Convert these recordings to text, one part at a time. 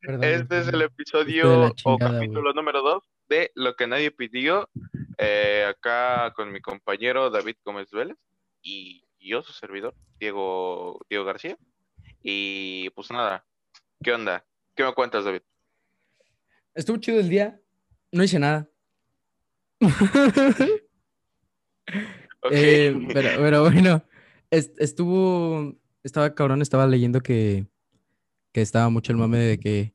Perdón, Este es el episodio o chingada, capítulo número 2 de Lo que nadie pidió. eh, acá con mi compañero David Gómez Vélez y yo, su servidor, Diego, Diego García. Y pues nada, ¿qué onda? ¿Qué me cuentas, David? Estuvo chido el día. No hice nada. Eh, pero, pero bueno, es- estuvo, estaba cabrón, estaba leyendo que, que estaba mucho el mame de que,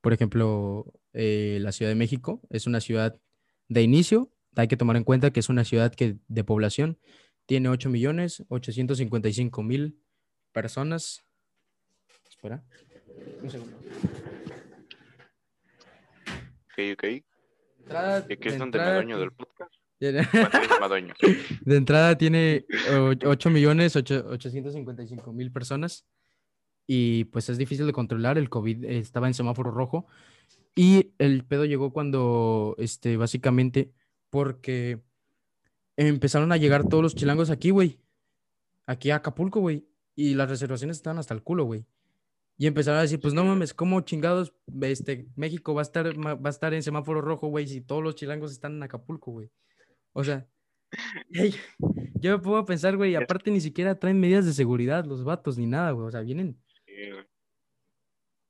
por ejemplo, eh, la Ciudad de México es una ciudad de inicio, hay que tomar en cuenta que es una ciudad que de población tiene 8 millones 855 mil personas. Espera, un segundo. Ok, ok. Entrada- Y aquí es de donde me entrada dueño del podcast. De entrada tiene 8 millones 855 mil personas y pues es difícil de controlar. El COVID estaba en semáforo rojo y el pedo llegó cuando, este, básicamente, porque empezaron a llegar todos los chilangos aquí, güey. Aquí a Acapulco, güey. Y las reservaciones estaban hasta el culo, güey. Y empezaron a decir, pues no mames, ¿cómo chingados este, México va a estar, va a estar en semáforo rojo, güey, si todos los chilangos están en Acapulco, güey? O sea, yo me a pensar, güey, aparte ni siquiera traen medidas de seguridad los vatos ni nada, güey. O sea, vienen.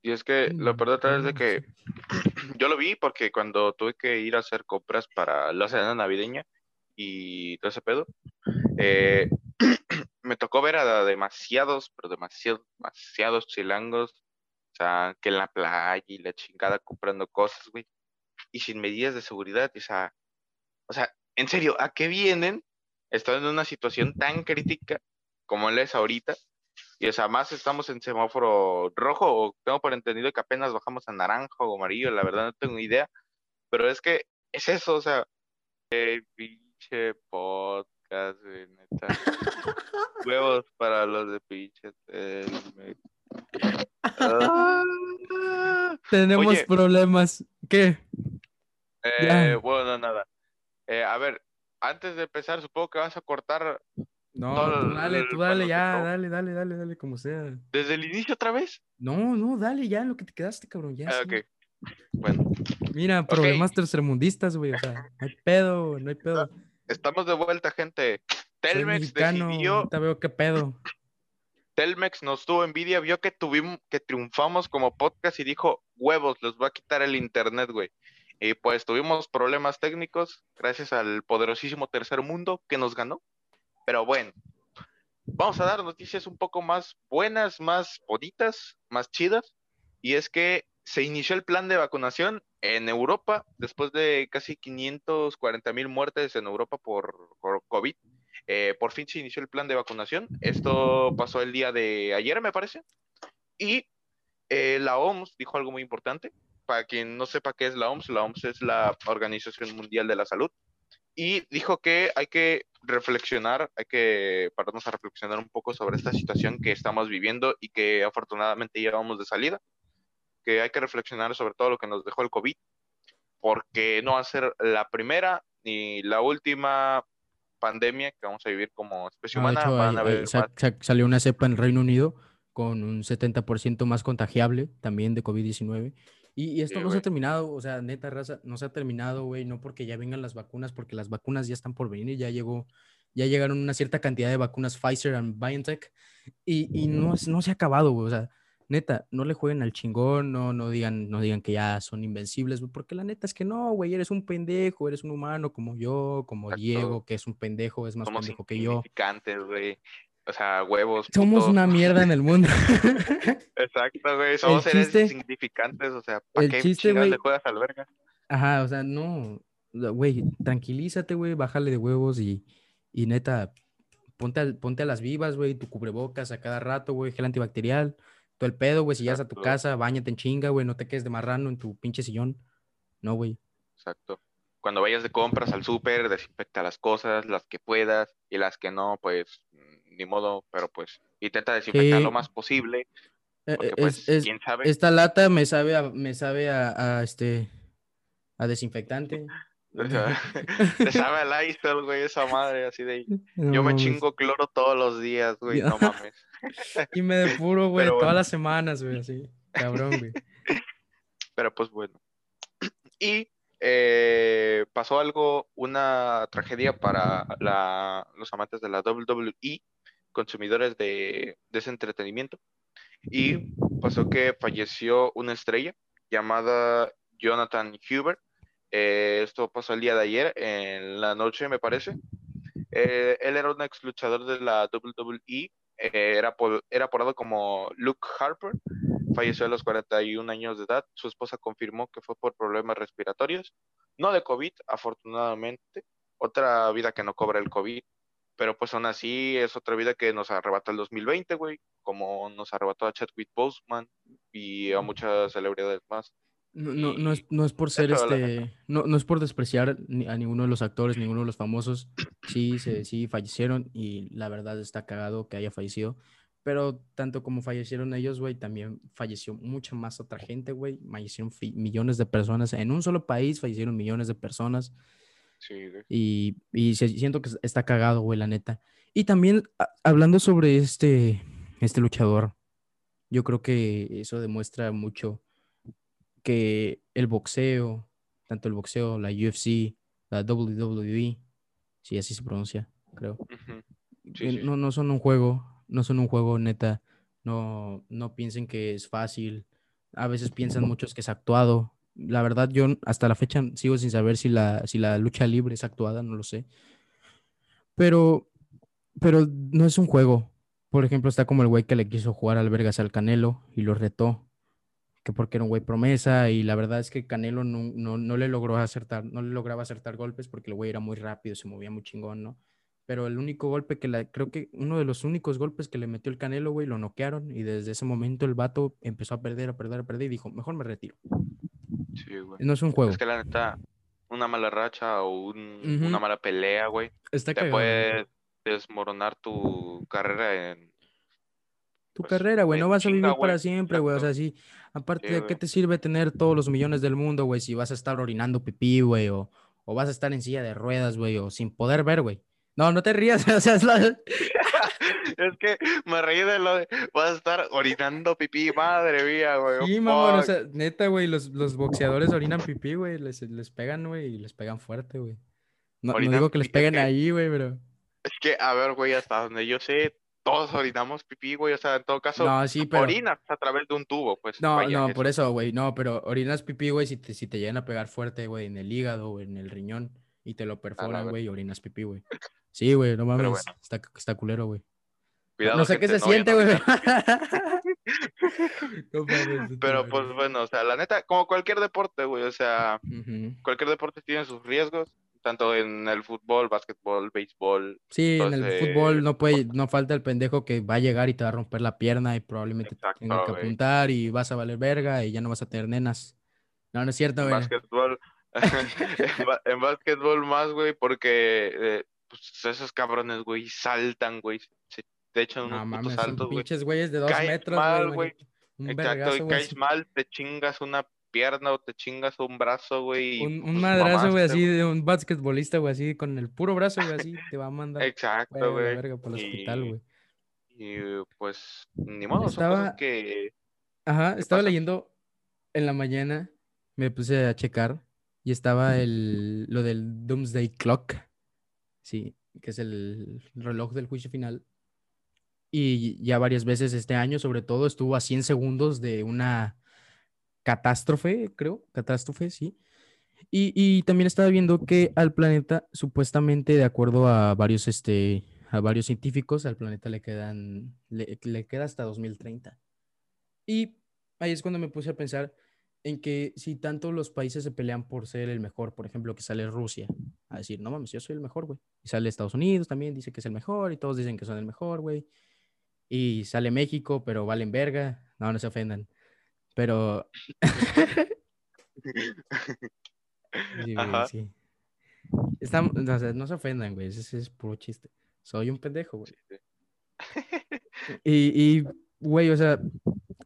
Y es que lo Mm, peor de todo es de que yo lo vi porque cuando tuve que ir a hacer compras para la cena navideña y todo ese pedo, eh, me tocó ver a demasiados, pero demasiados, demasiados chilangos, o sea, que en la playa y la chingada comprando cosas, güey, y sin medidas de seguridad, o sea, o sea, en serio, ¿a qué vienen? Están en una situación tan crítica como la es ahorita, y o sea, más estamos en semáforo rojo, o tengo por entendido que apenas bajamos a naranja o amarillo, la verdad no tengo idea, pero es que es eso, o sea, el pinche podcast, güey, neta. Huevos para los de pinche. Ah. Tenemos Oye. problemas. ¿Qué? Eh, bueno, nada. Eh, a ver, antes de empezar, supongo que vas a cortar No, tú dale, tú dale, ya, dale, dale, dale, dale, como sea. desde el inicio otra vez. No, no, dale ya lo que te quedaste, cabrón. Ya, Ah, sí. ok. Bueno, Mira, problemas tercermundistas, güey. O sea, no hay pedo, no hay pedo. estamos de vuelta, gente. Telmex mexicano, decidió, ahorita veo qué pedo. Telmex nos tuvo envidia, vio que tuvimos, que triunfamos como podcast y dijo, huevos, les voy a quitar el internet, güey. Y pues tuvimos problemas técnicos gracias al poderosísimo tercer mundo que nos ganó. Pero bueno, vamos a dar noticias un poco más buenas, más bonitas, más chidas. Y es que se inició el plan de vacunación en Europa después de casi 540 mil muertes en Europa por, por COVID. Eh, por fin se inició el plan de vacunación. Esto pasó el día de ayer, me parece. Y eh, la OMS dijo algo muy importante. Para quien no sepa qué es la OMS, la OMS es la Organización Mundial de la Salud. Y dijo que hay que reflexionar, hay que pararnos a reflexionar un poco sobre esta situación que estamos viviendo y que afortunadamente ya vamos de salida. Que hay que reflexionar sobre todo lo que nos dejó el COVID, porque no va a ser la primera ni la última pandemia que vamos a vivir como especie Ah, humana. hecho, Van a sa- más- sa- salió una cepa en Reino Unido con un 70% más contagiable también de COVID-19. Y, y esto Sí, no se ha terminado, o sea, neta raza, no se ha terminado, güey, no porque ya vengan las vacunas, porque las vacunas ya están por venir, ya llegó, ya llegaron una cierta cantidad de vacunas Pfizer and BioNTech y, y no, no se ha acabado, güey, o sea, neta, no le jueguen al chingón, no, no digan, no digan que ya son invencibles, porque la neta es que no, güey, eres un pendejo, eres un humano como yo, como Exacto. Diego, que es un pendejo, es más somos pendejo que yo. güey. O sea, huevos. Somos puto. una mierda en el mundo. Exacto, güey. Somos seres chiste- insignificantes. O sea, ¿para qué chiste, le juegas al verga? Ajá, o sea, no, güey, tranquilízate, güey, bájale de huevos y, y neta, ponte, al- ponte a las vivas, güey, tu cubrebocas a cada rato, güey, gel antibacterial, todo el pedo, güey, si llegas a tu casa, bañate en chinga, güey, no te quedes de marrano en tu pinche sillón. No, güey. Exacto. Cuando vayas de compras al súper, desinfecta las cosas, las que puedas, y las que no, pues, ni modo, pero pues, intenta desinfectar Sí. lo más posible, Eh, porque eh, pues, es- es- quién sabe. esta lata me sabe a, me sabe a, a, este, a desinfectante. Te sabe al Lysol, güey, esa madre, así de... No Yo me mames. chingo cloro todos los días, güey, no mames. Y me depuro, güey, todas bueno. las semanas, güey, así. Cabrón, güey. pero pues bueno. Y eh, pasó algo, una tragedia para los amantes de la WWE, consumidores de, ese entretenimiento. Y pasó que falleció una estrella llamada Jonathan Huber. Eh, esto pasó el día de ayer, en la noche, me parece. Eh, él era un ex luchador de la WWE. era, era apodado como Luke Harper falleció a los 41 años de edad. Su esposa confirmó que fue por problemas respiratorios, no de COVID, afortunadamente. Otra vida que no cobra el COVID, pero pues aún así es otra vida que nos arrebató el 2020, güey, como nos arrebató a Chadwick Boseman y a muchas celebridades más. No, no, no, es, no es por ser este, no, no es por despreciar a ninguno de los actores, ninguno de los famosos. Sí, se, sí fallecieron y la verdad está cagado que haya fallecido. Pero tanto como fallecieron ellos, güey, también falleció mucha más otra gente, güey. Fallecieron millones de personas. En un solo país fallecieron millones de personas. Sí, güey. Y, y siento que está cagado, güey, la neta. Y también hablando sobre este, este luchador, yo creo que eso demuestra mucho que el boxeo, tanto el boxeo, la UFC, la WWE, sí, así se pronuncia, creo. no, no son un juego, no son un juego neta, no, no piensen que es fácil, a veces piensan muchos que es actuado. La verdad, yo hasta la fecha sigo sin saber si la, si la lucha libre es actuada, no lo sé. Pero, pero no es un juego. Por ejemplo, está como el güey que le quiso jugar al Vergas al Canelo y lo retó, que porque era un güey promesa y la verdad es que Canelo no, no, no le logró acertar, no le lograba acertar golpes porque el güey era muy rápido, se movía muy chingón, ¿no? pero el único golpe que la, creo que uno de los únicos golpes que le metió el Canelo, güey, lo noquearon y desde ese momento el vato empezó a perder, a perder, a perder y dijo, mejor me retiro. Sí, güey. No es un juego. Es que la neta, una mala racha o una mala pelea, güey, te puede desmoronar tu carrera en... Tu pues, carrera, güey, no vas a vivir para siempre, güey, o sea, sí, aparte de qué te sirve tener todos los millones del mundo, güey, si vas a estar orinando pipí, güey, o, o vas a estar en silla de ruedas, güey, o sin poder ver, güey. No, no te rías, o sea, es la... es que me reí de lo de vas a estar orinando pipí, madre mía, güey. Sí, mamón, o sea, neta, güey, los, los boxeadores orinan pipí, güey, les, les pegan, güey, y les pegan fuerte, güey. No, digo que les peguen ahí, güey, pero... Es que, a ver, güey, hasta donde yo sé, todos orinamos pipí, güey, o sea, en todo caso, no, sí, pero... orinas a través de un tubo, pues. No, no, por eso, güey, no, pero orinas pipí, güey, si te, si te llegan a pegar fuerte, güey, en el hígado o en el riñón y te lo perforan, güey, y orinas pipí, güey. Sí, güey, no mames. Está, está culero, güey. no sé qué se siente, güey. Pero pues bueno, o sea, la neta, como cualquier deporte, güey, o sea, cualquier deporte tiene sus riesgos, tanto en el fútbol, básquetbol, béisbol. Sí, en el fútbol no puede, no falta el pendejo que va a llegar y te va a romper la pierna y probablemente tenga que apuntar y vas a valer verga y ya no vas a tener nenas. No, no es cierto, güey. Básquetbol, en, básquetbol más, güey, porque eh, pues esos cabrones, güey, saltan, güey, se te echan unos mames, saltos, güey. pinches güeyes de dos metros, mal, güey. Exacto, y caes mal, te chingas una pierna o te chingas un brazo, güey. Un, un pues, madrazo, güey, así de un basquetbolista, güey, así con el puro brazo, güey, así te va a mandar. Exacto, güey. Por el hospital, güey. Y pues, ni modo, estaba... son cosas que. Ajá, estaba leyendo en la mañana, me puse a checar y estaba el, lo del Doomsday Clock sí, que es el reloj del juicio final. Y ya varias veces este año, sobre todo, estuvo a 100 segundos de una catástrofe, creo, catástrofe, sí. Y, también estaba viendo que al planeta, supuestamente, de acuerdo a varios, este, a varios científicos, al planeta le quedan, le, le queda hasta 2030. Y ahí es cuando me puse a pensar, en que si tanto los países se pelean por ser el mejor, por ejemplo, que sale Rusia a decir, no mames, yo soy el mejor, güey. Y sale Estados Unidos también, dice que es el mejor, y todos dicen que son el mejor, güey. Y sale México, pero valen verga. No, no se ofendan. Pero... sí, sí. no, se ofendan, güey. Ese, es puro chiste. Soy un pendejo, güey. y, güey, o sea,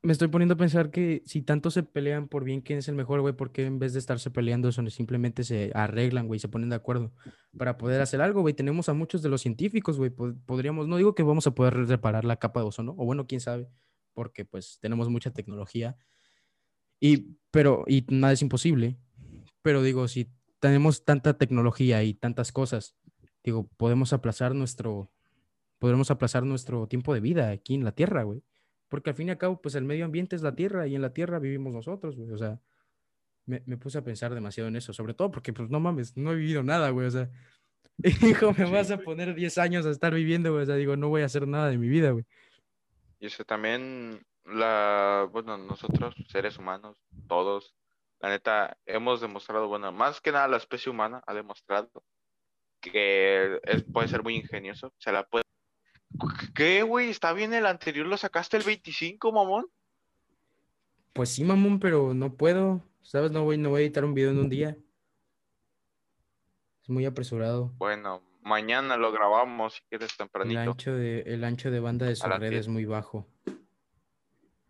me estoy poniendo a pensar que si tanto se pelean por bien quién es el mejor, güey, ¿por qué en vez de estarse peleando eso simplemente se arreglan, güey, se ponen de acuerdo para poder hacer algo, güey? Tenemos a muchos de los científicos, güey, podríamos, no digo que vamos a poder reparar la capa de ozono, o bueno, quién sabe, porque pues tenemos mucha tecnología. Y pero, y nada es imposible. Pero digo, si tenemos tanta tecnología y tantas cosas, digo, podemos aplazar nuestro, podremos aplazar nuestro tiempo de vida aquí en la Tierra, güey. Porque al fin y al cabo, pues el medio ambiente es la Tierra y en la Tierra vivimos nosotros, güey. O sea, me, me puse a pensar demasiado en eso, sobre todo porque, pues, no mames, no he vivido nada, güey. O sea, hijo, me vas a poner 10 años a estar viviendo, güey. O sea, digo, no voy a hacer nada de mi vida, güey. Y eso también, la, bueno, nosotros, seres humanos, todos, la neta, hemos demostrado, bueno, más que nada la especie humana ha demostrado que es, puede ser muy ingenioso, se la puede... ¿Qué, güey? ¿Está bien el anterior? ¿Lo sacaste el 25, mamón? Pues sí, mamón, pero no puedo. ¿Sabes? No voy, no voy a editar un video en un día. Es muy apresurado. Bueno, mañana lo grabamos si quieres El tempranito. ancho de, el ancho de banda de su red 10. es muy bajo.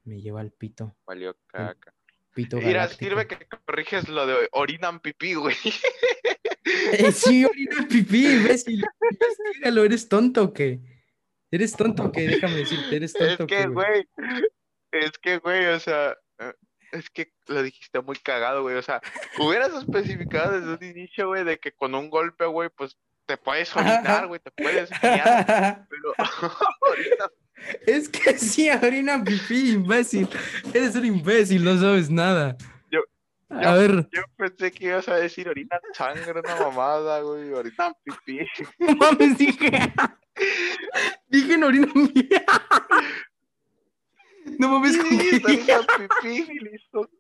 Me lleva al pito. Valió caca. Pito Mira, sirve que corriges lo de orinan pipí, güey. Eh, sí, orina pipí, imbécil. Investígalo, ¿eres tonto o qué? ¿Eres tonto o qué? Déjame decirte, ¿eres Es tonto o que, güey? es que, güey, o sea, eh, es que lo dijiste muy cagado, güey. O sea, hubieras especificado desde un inicio, güey, de que con un golpe, güey, pues te puedes orinar, güey, te puedes miar, pero ahorita Es que sí, orina pipí, imbécil. Eres un imbécil, no sabes nada. Yo- A ver, yo pensé que ibas a decir orina sangre, una mamada, güey, orinan pipí. no mames, dije. Dije en orina mía. No mames, con Sí, orina pipí, listo.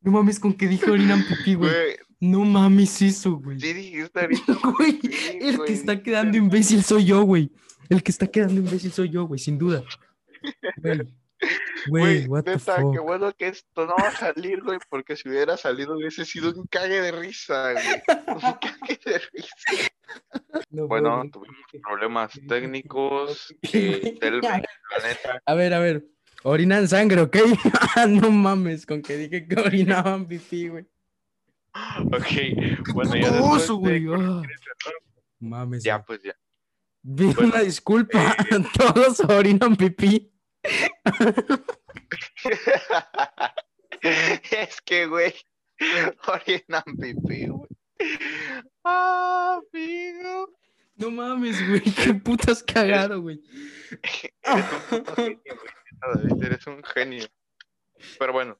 no mames, con que dije orina pipí, güey. Güey, No mames eso, güey. sí dijiste ahorita. Güey, el güey, que está quedando imbécil soy yo, güey. El que está quedando imbécil soy yo, güey, sin duda. Güey, güey, neta, qué bueno que esto no va a salir, güey, porque si hubiera salido hubiese sido un cague de risa, güey. Un cague de risa. No, Bueno, tuvimos problemas técnicos. eh, del- A ver, a ver. Orinan sangre, ¿ok? no mames, con que dije que orinaban pipí, güey. ok. Bueno, ya después de- ah. Mames. Ya, pues ya. Bueno, una disculpa. eh, Todos orinan pipí. es que, güey, orinan pipí, güey. Ah, amigo. No mames, güey. Qué putas cagado, güey. Eres un puto genio, güey. neta, David, Eres un genio. Pero bueno.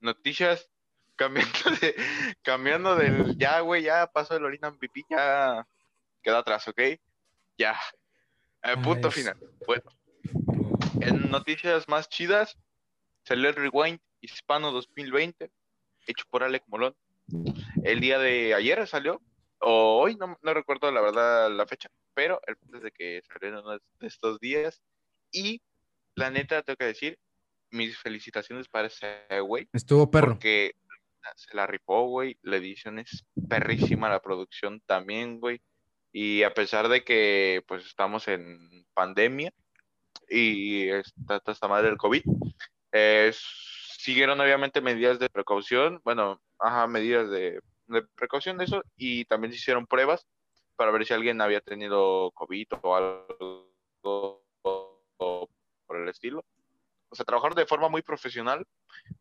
Noticias. Cambiando de. Cambiando del. Ya, güey, ya pasó el orinan pipí, ya queda atrás, ¿ok? Ya. Eh, Ah, punto final. Bueno. En noticias más chidas, salió el Rewind Hispano 2020, hecho por Alec Molón. El día de ayer salió, o hoy, no, no recuerdo la verdad la fecha, pero el punto es de que de estos días. Y la neta, tengo que decir, mis felicitaciones para ese güey, Estuvo perro. porque se la ripó, güey. La edición es perrísima, la producción también, güey. Y a pesar de que, pues, estamos en pandemia y está esta madre del COVID, eh, siguieron obviamente medidas de precaución, bueno, ajá, medidas de, de precaución de eso, y también se hicieron pruebas para ver si alguien había tenido COVID o algo por el estilo. O sea, trabajaron de forma muy profesional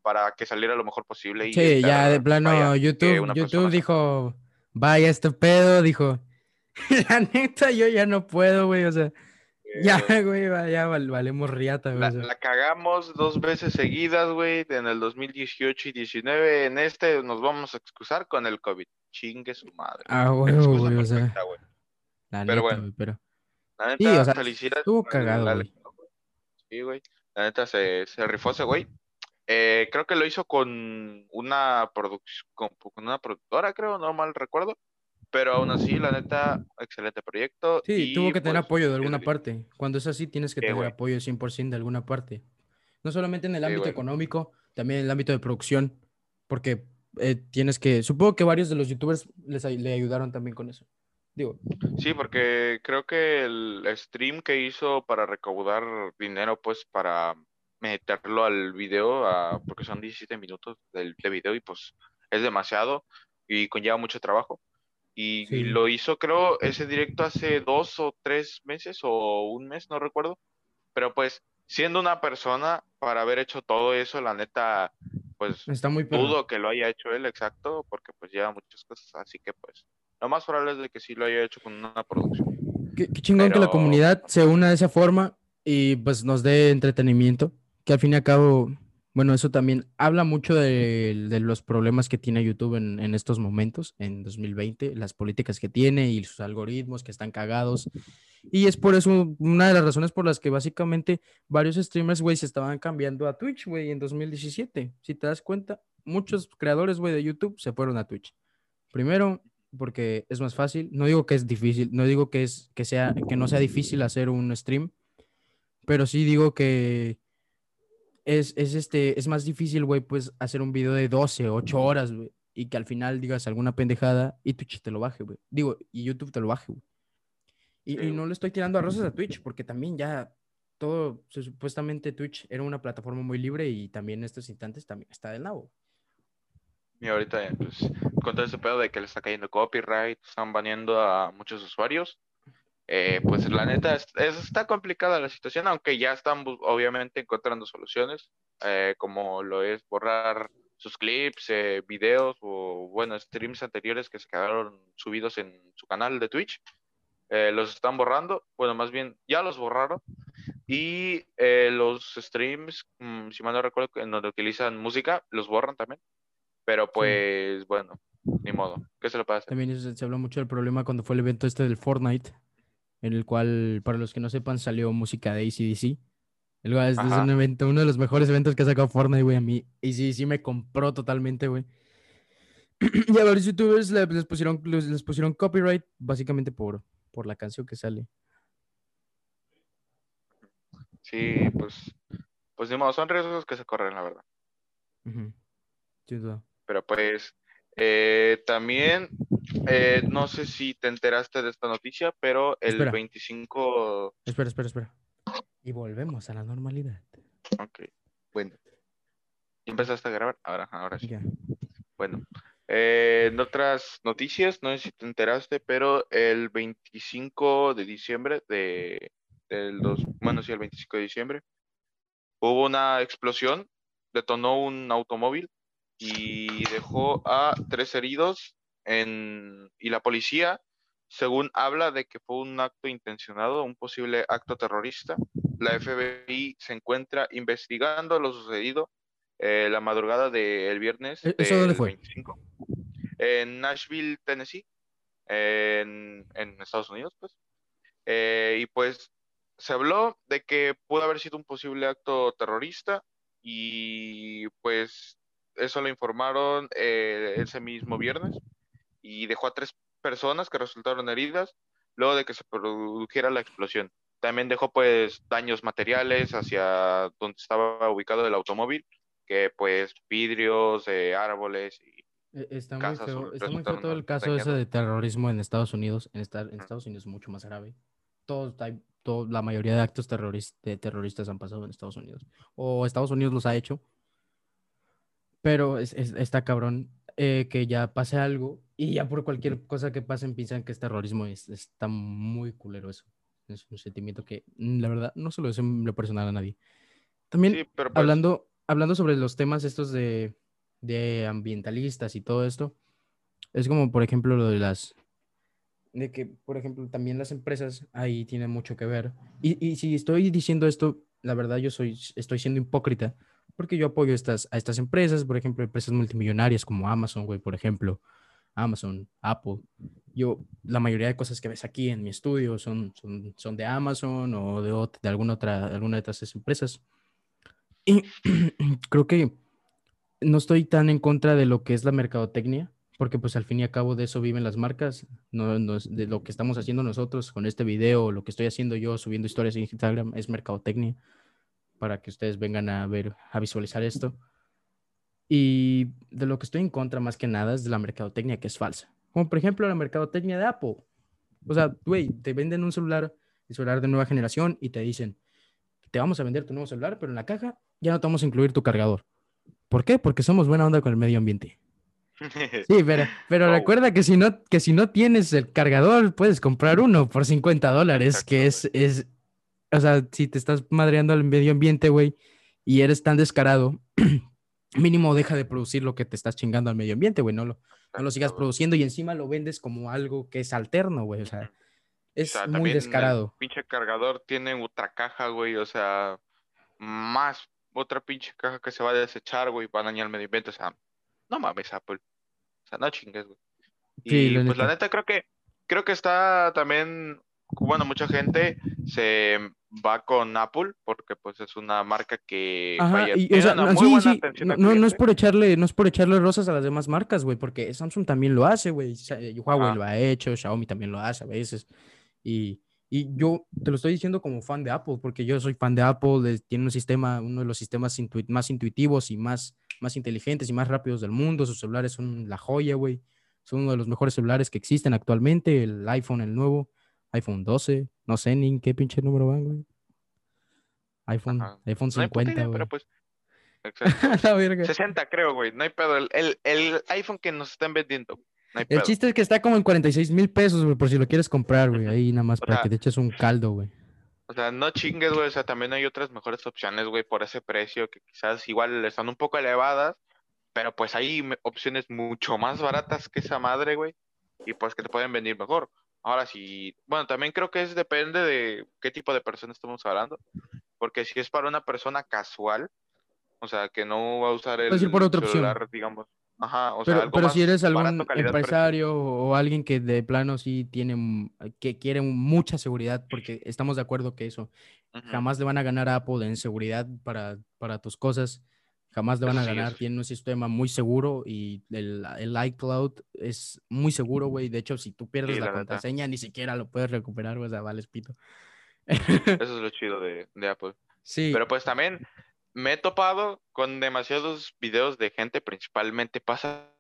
para que saliera lo mejor posible. Y Sí, ya de plano, YouTube, YouTube persona- dijo, vaya este pedo, dijo. La neta, yo ya no puedo, güey, o sea, ya, güey, ya val- valemos riata, güey. La, la cagamos dos veces seguidas, güey, en el 2018 y 19. En este nos vamos a excusar con el COVID. Chingue su madre. Ah, Excusa güey, o sea, güey. la pero neta, bueno. güey, pero... La Sí, neta, o sea, felicidades estuvo al cagado, Alex, güey. ¿no, güey? Sí, güey. La neta se, se rifó ese güey. Eh, creo que lo hizo con una con, con una productora, creo, no mal recuerdo. Pero aún así, la neta, excelente proyecto. Sí, y, tuvo que tener pues, apoyo de alguna parte. Cuando es así, tienes que Sí, tener güey. apoyo 100% de alguna parte. No solamente en el Sí, ámbito güey. económico, también en el ámbito de producción, porque eh, tienes que, supongo que varios de los youtubers les, le ayudaron también con eso. Digo, Sí, porque creo que el stream que hizo para recaudar dinero, pues para meterlo al video, a- porque son 17 minutos del, de video y pues es demasiado y conlleva mucho trabajo. Y, lo hizo, creo, ese directo hace dos o tres meses o un mes, no recuerdo. Pero pues siendo una persona, para haber hecho todo eso, la neta, pues Está muy dudo que lo haya hecho él, exacto, porque pues lleva muchas cosas, así que pues lo más probable es de que sí lo haya hecho con una producción. Qué, qué chingón que la comunidad se una de esa forma y pues nos dé entretenimiento, que al fin y al cabo, bueno, eso también habla mucho de, de los problemas que tiene YouTube en, en estos momentos, en 2020, las políticas que tiene y sus algoritmos que están cagados. Y es por eso una de las razones por las que básicamente varios streamers, güey, se estaban cambiando a Twitch, güey, en 2017. Si te das cuenta, muchos creadores, güey, de YouTube se fueron a Twitch. Primero, porque es más fácil. No digo que es difícil, no digo que es que sea que no sea difícil hacer un stream, pero sí digo que es, es este es más difícil, güey, pues hacer un video de 12, 8 horas, güey, y que al final digas alguna pendejada y Twitch te lo baje, güey. Digo, y YouTube te lo baje, güey. Y, no le estoy tirando a rosas a Twitch, porque también ya todo, su- supuestamente Twitch era una plataforma muy libre y también en estos instantes también está del nabo. Y ahorita, pues, con todo ese pedo de que le está cayendo copyright, están baneando a muchos usuarios, eh, pues la neta es- es- está complicada la situación, aunque ya están obviamente encontrando soluciones, eh, como lo es borrar sus clips, eh, videos o, bueno, streams anteriores que se quedaron subidos en su canal de Twitch. Eh, los están borrando, bueno, más bien ya los borraron. Y eh, los streams, mm, si mal no recuerdo, en donde utilizan música, los borran también. Pero pues, bueno, ni modo. ¿Qué se le puede hacer? También se habló mucho del problema cuando fue el evento este del Fortnite, en el cual, para los que no sepan, salió música de ACDC. El es, es un evento, uno de los mejores eventos que ha sacado Fortnite, güey. A mí ACDC me compró totalmente, güey. y a varios youtubers le- les pusieron, les, les pusieron copyright, básicamente por, por la canción que sale. Sí, pues, pues ni modo, son riesgos que se corren, la verdad. Sin duda. Pero pues, eh, también, eh, no sé si te enteraste de esta noticia, pero el Espera. 25, Espera, espera, espera. Y volvemos a la normalidad. ok, bueno. ¿Ya ¿Empezaste a grabar? Ahora, ahora sí. Ya. Bueno, eh, en otras noticias, no sé si te enteraste, pero el 25 de diciembre de, del dos, bueno, sí, el 25 de diciembre, hubo una explosión, detonó un automóvil y dejó a tres heridos en, y la policía, según habla de que fue un acto intencionado, un posible acto terrorista. La FBI se encuentra investigando lo sucedido eh, la madrugada del viernes. ¿E- eso dónde fue? 25, en Nashville, Tennessee, en, en Estados Unidos, pues. Eh, y pues se habló de que pudo haber sido un posible acto terrorista y pues eso lo informaron eh, ese mismo viernes y dejó a tres personas que resultaron heridas luego de que se produjera la explosión. También dejó pues daños materiales hacia donde estaba ubicado el automóvil, que pues vidrios, eh, árboles y E- Está muy casas feo, está muy feo todo el caso ese de terrorismo en Estados Unidos. En, esta- en Ujú. Estados Unidos es mucho más grave. Todos, hay- todo- la mayoría de actos terroris- de terroristas han pasado en Estados Unidos. O Estados Unidos los ha hecho. Pero es, es- está cabrón eh, que ya pase algo y ya por cualquier cosa que pasen piensan que es terrorismo. es- está muy culero eso. Es un sentimiento que, mm, la verdad, no se lo deseo en lo personal a nadie. También Sí, pero pues, hablando, hablando sobre los temas estos de, de ambientalistas y todo esto, es como, por ejemplo, lo de las, de que, por ejemplo, también las empresas ahí tienen mucho que ver. Y, y si estoy diciendo esto, la verdad yo soy, estoy siendo hipócrita, porque yo apoyo estas, a estas empresas, por ejemplo, empresas multimillonarias como Amazon, güey, por ejemplo, Amazon, Apple. Yo, la mayoría de cosas que ves aquí en mi estudio son, son, son de Amazon o de, de alguna otra, alguna de estas empresas. Y creo que no estoy tan en contra de lo que es la mercadotecnia, porque pues al fin y al cabo de eso viven las marcas, no, no de lo que estamos haciendo nosotros con este video, lo que estoy haciendo yo subiendo historias en Instagram es mercadotecnia, para que ustedes vengan a ver, a visualizar esto. Y de lo que estoy en contra más que nada es de la mercadotecnia que es falsa. Como por ejemplo la mercadotecnia de Apple. O sea, güey, te venden un celular, el celular de nueva generación y te dicen, te vamos a vender tu nuevo celular, pero en la caja ya no te vamos a incluir tu cargador. ¿Por qué? Porque somos buena onda con el medio ambiente. Sí, pero, pero Oh. recuerda que si, no, que si no tienes el cargador, puedes comprar uno por 50 dólares, que es, es o sea, si te estás madreando al medio ambiente, güey, y eres tan descarado, mínimo deja de producir lo que te estás chingando al medio ambiente, güey, no lo, no lo sigas produciendo y encima lo vendes como algo que es alterno, güey, o sea, es muy descarado. El pinche cargador tiene otra caja, güey, o sea, más otra pinche caja que se va a desechar, güey, va a dañar el medio ambiente, o sea, no mames, Apple, o sea, no chingues, güey. Y pues la neta creo que creo que está también bueno, mucha gente se va con Apple porque pues es una marca que Ajá, y, o sea, no, sí, no, no, es por echarle no es por echarle rosas a las demás marcas, güey, porque Samsung también lo hace, güey. Huawei lo ha hecho, Xiaomi también lo hace a veces. Y, y, yo te lo estoy diciendo como fan de Apple, porque yo soy fan de Apple, tiene un sistema, uno de los sistemas más intuitivos y más, más inteligentes y más rápidos del mundo. Sus celulares son la joya, güey. Son uno de los mejores celulares que existen actualmente, el iPhone, el nuevo iPhone 12, no sé ni en qué pinche número van, güey. iPhone, iPhone 50, güey. pero pues, la verga. 60 creo, güey, no hay pedo. El, el, el, iPhone que nos están vendiendo, no hay El chiste es que está como en 46 mil pesos, güey, por si lo quieres comprar, güey. Ahí nada más para que te eches un caldo, güey. O sea, no chingues, güey. O sea, también hay otras mejores opciones, güey, por ese precio que quizás igual están un poco elevadas, pero pues hay opciones mucho más baratas que esa madre, güey. Y pues que te pueden venir mejor. Ahora sí, bueno, también creo que es depende de qué tipo de persona estamos hablando, porque si es para una persona casual, o sea, que no va a usar el celular, digamos. Ajá, o pero, sea, pero si eres algún empresario o alguien que de plano sí tiene, que quiere mucha seguridad, porque estamos de acuerdo que eso, jamás le van a ganar a Apple en seguridad para, para tus cosas jamás le van a ganar. Tiene un sistema muy seguro y el, el iCloud es muy seguro, güey. De hecho, si tú pierdes la, contraseña, ni siquiera lo puedes recuperar, güey. O sea, vale, pito. Eso es lo chido de, Apple. Sí. Pero pues también me he topado con demasiados videos de gente, principalmente pasa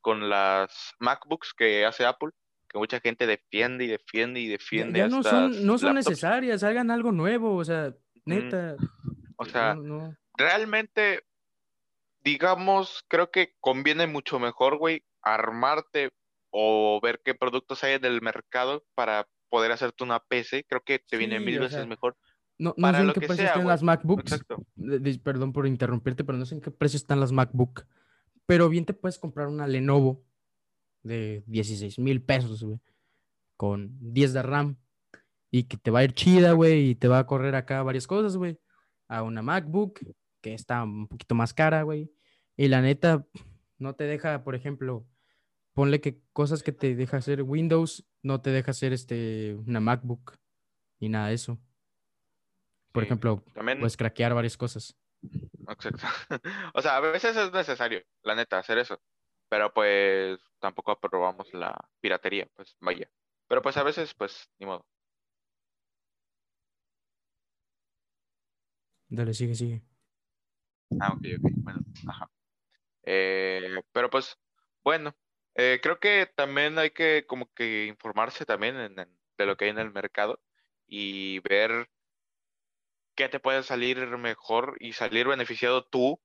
con las MacBooks que hace Apple, que mucha gente defiende y defiende y defiende. Ya, no son, no son necesarias, hagan algo nuevo, o sea, neta. O sea, realmente, digamos, creo que conviene mucho mejor, güey, armarte o ver qué productos hay en el mercado para poder hacerte una PC. Creo que te viene mil veces mejor. No, no sé en qué precio están las MacBooks. Perdón por interrumpirte, pero no sé en qué precio están las MacBook. Pero bien te puedes comprar una Lenovo de 16 mil pesos, güey. Con 10 de RAM. Y que te va a ir chida, güey. Y te va a correr acá varias cosas, güey. A una MacBook que está un poquito más cara, güey. Y la neta, no te deja, por ejemplo, ponle que cosas que te deja hacer Windows, no te deja hacer este, una MacBook y nada de eso. Por ejemplo, también... puedes craquear varias cosas. Exacto. o sea, a veces es necesario, la neta, hacer eso. Pero pues tampoco aprobamos la piratería, pues vaya. Pero pues a veces, pues, ni modo. Dale, sigue, sigue. Ah, ok, ok. Bueno, ajá. Eh, pero pues, bueno, eh, creo que también hay que como que informarse también de lo que hay en el mercado y ver qué te puede salir mejor y salir beneficiado tú.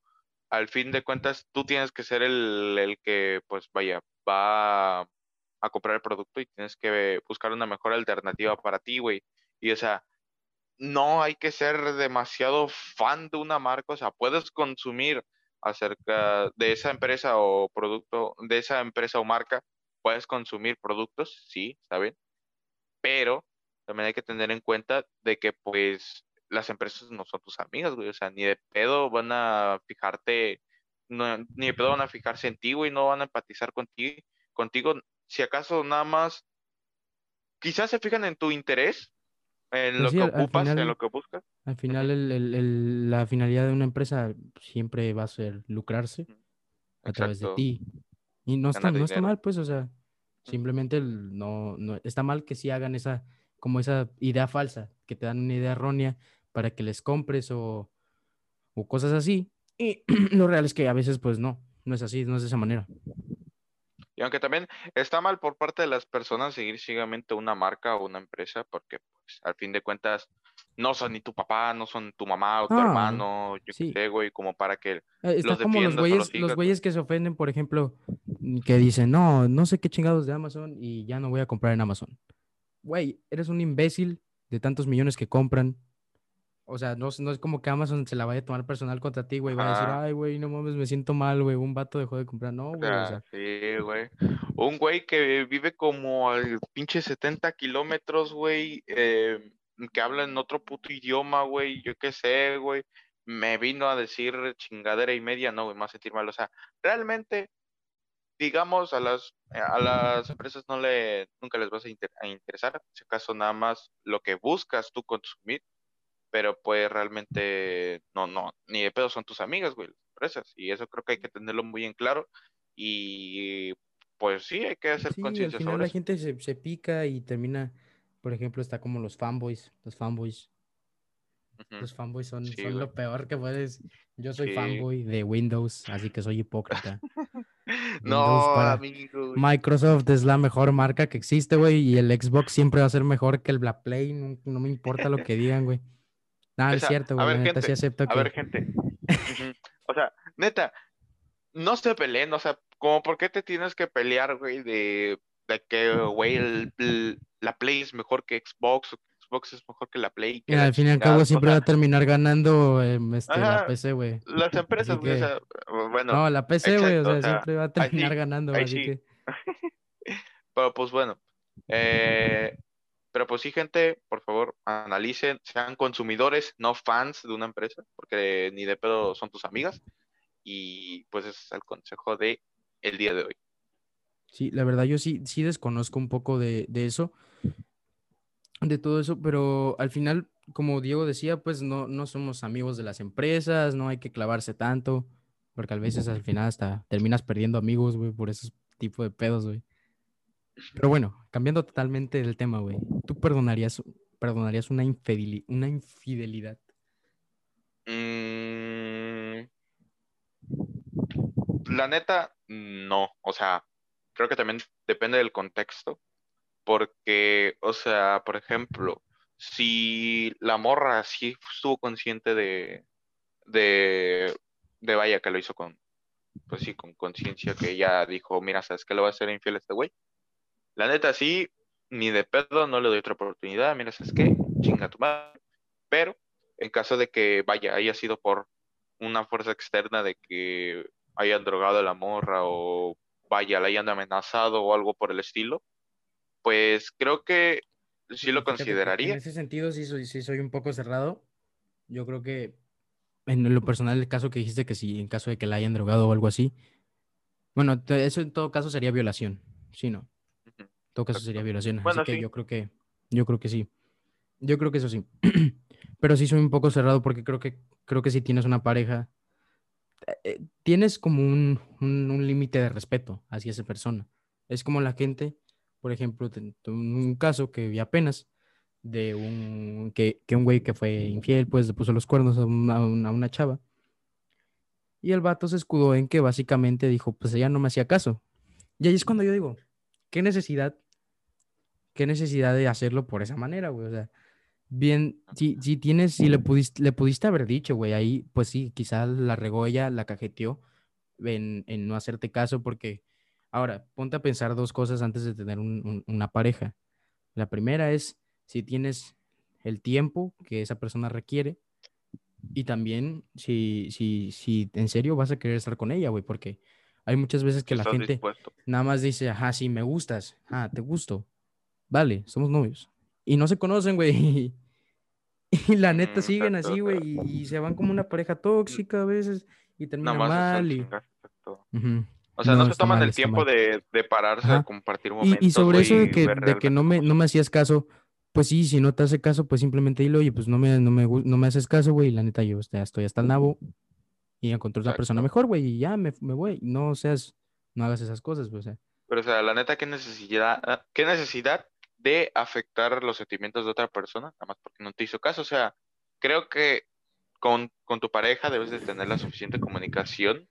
Al fin de cuentas, tú tienes que ser el, el que, pues vaya, va a comprar el producto y tienes que buscar una mejor alternativa para ti, güey. Y o sea, no hay que ser demasiado fan de una marca, o sea, puedes consumir acerca de esa empresa o producto, de esa empresa o marca, puedes consumir productos, sí, ¿saben? Pero también hay que tener en cuenta de que pues las empresas no son tus amigas, güey, o sea, ni de pedo van a fijarte, ni de pedo van a fijarse en ti, güey, no van a empatizar contigo, contigo, si acaso nada más, quizás se fijan en tu interés, en lo que ocupas, en lo que buscas. Al final, el, el, la finalidad de una empresa siempre va a ser lucrarse a través de ti. Y no está, no está mal, pues, o sea, simplemente no, no, está mal que si hagan esa, como esa idea falsa, que te dan una idea errónea para que les compres o, o cosas así. Y lo real es que a veces, pues, no, no es así, no es de esa manera. Y aunque también está mal por parte de las personas seguir ciegamente una marca o una empresa, porque pues, al fin de cuentas no son ni tu papá, no son tu mamá o tu ah, hermano, yo qué sé, güey, como para que eh, Está como los güeyes, los güeyes que se ofenden, por ejemplo, que dicen, no, no sé qué chingados de Amazon y ya no voy a comprar en Amazon. Güey, eres un imbécil de tantos millones que compran. O sea, no, no es como que Amazon se la vaya a tomar personal contra ti, güey. Va a decir, ay, güey, no mames, me siento mal, güey. Un vato dejó de comprar. No, güey. O sea, sea, sí, güey. Un güey que vive como al pinche 70 kilómetros, güey, eh, que habla en otro puto idioma, güey, yo qué sé, güey, me vino a decir chingadera y media, no, güey, más sentir mal. O sea, realmente, digamos, a las, a las empresas no le, nunca les vas a, inter- a interesar, si acaso nada más lo que buscas tú consumir, pero pues realmente, no, no, ni de pedo son tus amigas, güey, las empresas, y eso creo que hay que tenerlo muy en claro. Y pues sí, hay que hacer sí, conciencia sobre la eso. gente se, se pica y termina, por ejemplo, está como los fanboys. Los fanboys. Los fanboys son, Sí, son lo peor que puedes. Yo soy Sí. fanboy de Windows, así que soy hipócrita. No, para- amigo. Microsoft es la mejor marca que existe, güey, y el Xbox siempre va a ser mejor que el Black Play, no, no me importa lo que digan, güey. No es cierto, a güey, la ver, sí gente, A ver, gente. O sea, neta, no se peleen, o sea, como por qué te tienes que pelear, güey, de, de que, güey, el- el- la Play es mejor que Xbox, o que Xbox es mejor que la Play, que al fin y al cabo O siempre sea, va a terminar ganando em, este, la PC, güey. las empresas, güey, o sea, bueno, No, la PC, güey, o sea, o sea, siempre va a terminar ganando, así sí. que... Pero pues bueno, eh, pero pues sí, gente, por favor, analicen, sean consumidores, no fans de una empresa, porque ni de pedo son tus amigas. Y pues es el consejo de el día de hoy. Sí, la verdad yo sí, sí desconozco un poco de, de eso, de todo eso, pero al final, como Diego decía, pues no, no somos amigos de las empresas, no hay que clavarse tanto, porque a veces al final hasta terminas perdiendo amigos, güey, por ese tipo de pedos, güey. Pero bueno, cambiando totalmente del tema, güey, ¿tú perdonarías, perdonarías una, infideli- una infidelidad? Mm, la neta, no. O sea, creo que también depende del contexto. Porque, o sea, por ejemplo, si la morra sí estuvo consciente de, de, de vaya que lo hizo con, pues sí, con conciencia, que ella dijo, mira, ¿sabes qué le va a hacer infiel a este güey? La neta, sí, ni de pedo, no le doy otra oportunidad, mira, ¿sabes qué? Chinga tu madre. Pero, en caso de que, vaya, haya sido por una fuerza externa de que hayan drogado a la morra o, vaya, la hayan amenazado o algo por el estilo, pues creo que sí lo que En consideraría. ese sentido sí soy, sí soy un poco cerrado. Yo creo que en lo personal, el caso que dijiste que sí, en caso de que la hayan drogado o algo así. Bueno, eso en todo caso sería violación. Sí, no. Todo caso sería violación. Bueno, así que sí. yo creo que, yo creo que sí. Yo creo que eso sí. Pero sí soy un poco cerrado porque creo que, creo que si tienes una pareja, eh, tienes como un, un, un límite de respeto hacia esa persona. Es como la gente, por ejemplo, un caso que vi apenas de un, que, que un güey que fue infiel, pues le puso los cuernos a una, a una- a una chava. Y el vato se escudó en que básicamente dijo, pues ella no me hacía caso. Y ahí es cuando yo digo, ¿qué necesidad? ¿Qué necesidad de hacerlo por esa manera, güey? O sea, bien, si, si tienes, si le pudiste, le pudiste haber dicho, güey, ahí, pues sí, quizás la regó ella, la cajeteó en, en no hacerte caso, porque ahora, ponte a pensar dos cosas antes de tener un- un- una pareja. La primera es si tienes el tiempo que esa persona requiere y también si, si, si en serio vas a querer estar con ella, güey, porque hay muchas veces que la gente dispuesto. nada más dice, ajá, sí, me gustas, ah, te gusto, vale, somos novios. Y no se conocen, güey. Y la neta Mm, siguen exacto, así, güey, y, y se van como una pareja tóxica a veces y terminan es mal y... O sea, no, No, se toman mal, el tiempo de, de pararse a compartir momentos, y sobre eso de que, ver de que no me, no me hacías caso, pues sí, si no te hace caso, pues simplemente dilo, oye, pues no me, no me, no me haces caso, güey, y la neta yo ya estoy hasta el nabo y encontré otra persona mejor, güey, y ya me, me voy. No seas, no hagas esas cosas, güey, o sea. Pero, o sea, la neta, ¿qué necesidad, ah, qué necesidad de afectar los sentimientos de otra persona? Nada más porque no te hizo caso. O sea, creo que con, con tu pareja debes de tener la suficiente comunicación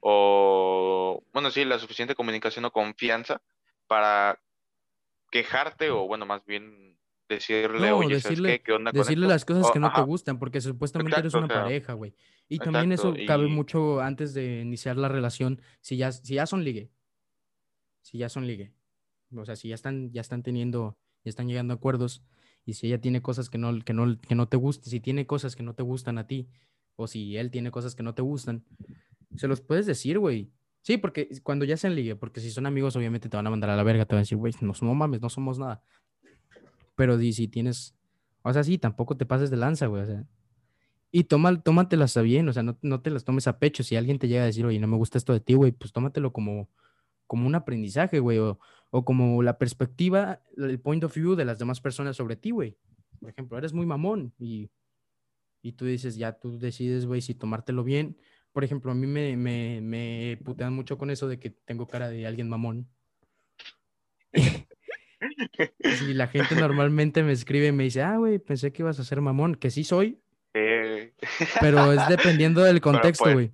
o, bueno, sí, la suficiente comunicación o confianza para quejarte o, bueno, más bien decirle, No, oye, ¿sabes decirle, qué? ¿Qué onda decirle las cosas que no te gustan, porque supuestamente eres o una sea, pareja, güey. Y también eso cabe Y mucho antes de iniciar la relación, si ya, si ya son ligue, si ya son ligue. O sea, si ya están, ya están teniendo, ya están llegando a acuerdos Y si ella tiene cosas que no, que no, que no te gustan, si tiene cosas que no te gustan a ti, o si él tiene cosas que no te gustan, se los puedes decir, güey. Sí, porque cuando ya se ligue, porque si son amigos, obviamente te van a mandar a la verga, te van a decir, güey, no, no mames, no somos nada. Pero si tienes, o sea, sí, tampoco te pases de lanza, güey, o sea. Y toma, tómatelas a bien, o sea, no, no te las tomes a pecho. Si alguien te llega a decir, oye, no me gusta esto de ti, güey, pues tómatelo como, como un aprendizaje, güey, o, o como la perspectiva, el point of view de las demás personas sobre ti, güey. Por ejemplo, eres muy mamón y, y tú dices, ya tú decides, güey, si tomártelo bien. Por ejemplo, a mí me, me, me putean mucho con eso de que tengo cara de alguien mamón. y la gente normalmente me escribe y me dice, ah, güey, pensé que ibas a ser mamón, que sí soy. Pero es dependiendo del contexto, pues, güey.